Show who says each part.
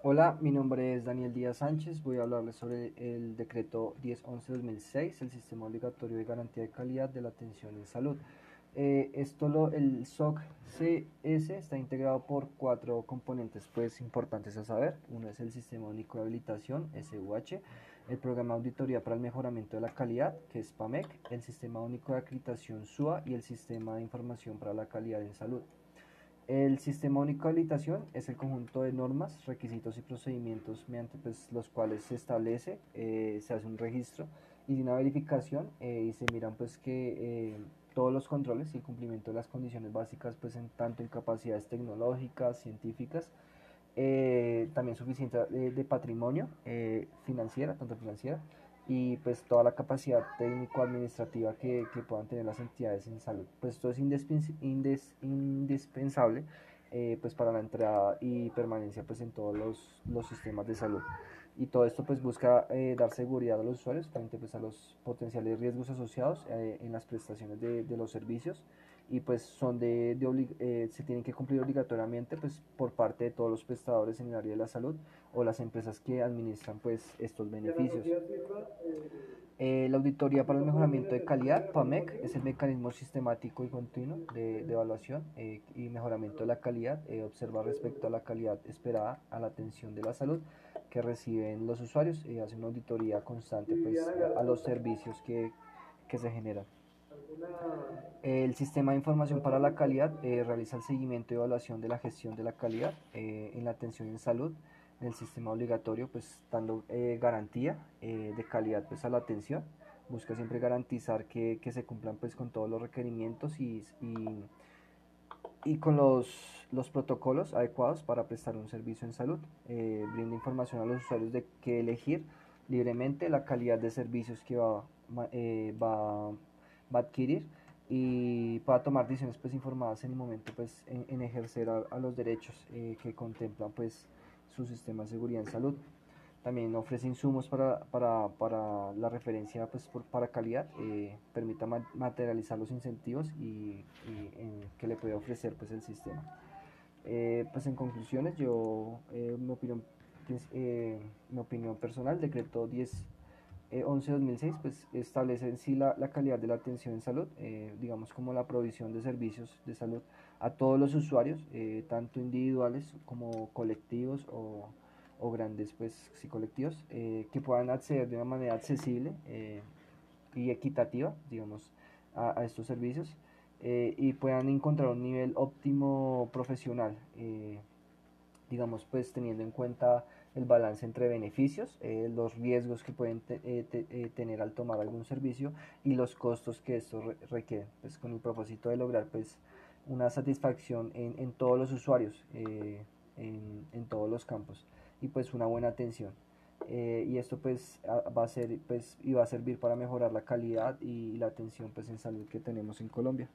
Speaker 1: Hola, mi nombre es Daniel Díaz Sánchez. Voy a hablarles sobre el decreto 1011-2006, el sistema obligatorio de garantía de calidad de la atención en salud. Eh, esto lo, el SOC CS está integrado por cuatro componentes pues importantes a saber. Uno es el sistema único de habilitación, SUH, el programa de auditoría para el mejoramiento de la calidad, que es PAMEC, el sistema único de acreditación SUA y el sistema de información para la calidad en salud. El sistema único de habilitación es el conjunto de normas, requisitos y procedimientos mediante pues, los cuales se establece, eh, se hace un registro y una verificación eh, y se miran pues que eh, todos los controles y el cumplimiento de las condiciones básicas pues en tanto en capacidades tecnológicas, científicas, también suficiente de patrimonio financiera, tanto financiera, y pues toda la capacidad técnico-administrativa que, que, puedan tener las entidades en salud. Pues esto es indispensable eh, pues para la entrada y permanencia pues en todos los, los sistemas de salud. Y todo esto pues busca eh, dar seguridad a los usuarios frente pues a los potenciales riesgos asociados eh, en las prestaciones de, de los servicios y pues son de, de eh, se tienen que cumplir obligatoriamente pues por parte de todos los prestadores en el área de la salud o las empresas que administran pues estos beneficios. Eh, la auditoría para el mejoramiento de calidad, PAMEC, es el mecanismo sistemático y continuo de, de evaluación eh, y mejoramiento de la calidad, observa respecto a la calidad esperada a la atención de la salud que reciben los usuarios y hace una auditoría constante pues, a los servicios que, que se generan. El sistema de información para la calidad eh, realiza el seguimiento y evaluación de la gestión de la calidad eh, en la atención en salud en el sistema obligatorio, pues dando eh, garantía de calidad pues a la atención. Busca siempre garantizar que, que se cumplan pues con todos los requerimientos y, y, y con los, los, protocolos adecuados para prestar un servicio en salud. brinda información a los usuarios de qué elegir libremente la calidad de servicios que va, va va a adquirir y para tomar decisiones pues informadas en el momento pues en, ejercer a, los derechos eh, que contemplan pues su sistema de seguridad en salud. También ofrece insumos para, para, para la referencia pues por, para calidad eh, permita materializar los incentivos y, que le puede ofrecer pues el sistema. Eh, pues en conclusiones yo mi opinión mi opinión personal decreto 10 11-2006 pues establece en sí la, la, calidad de la atención en salud, eh, digamos como la provisión de servicios de salud a todos los usuarios, eh, tanto individuales como colectivos o, o grandes pues sí colectivos, eh, que puedan acceder de una manera accesible y equitativa, digamos, a, a estos servicios y puedan encontrar un nivel óptimo profesional, digamos pues teniendo en cuenta el balance entre beneficios, eh, los riesgos que pueden eh, eh, tener al tomar algún servicio y los costos que esto requiere, pues con el propósito de lograr pues una satisfacción en, en todos los usuarios, en, en, todos los campos y pues una buena atención. y esto pues va a ser pues y va a servir para mejorar la calidad y la atención pues en salud que tenemos en Colombia.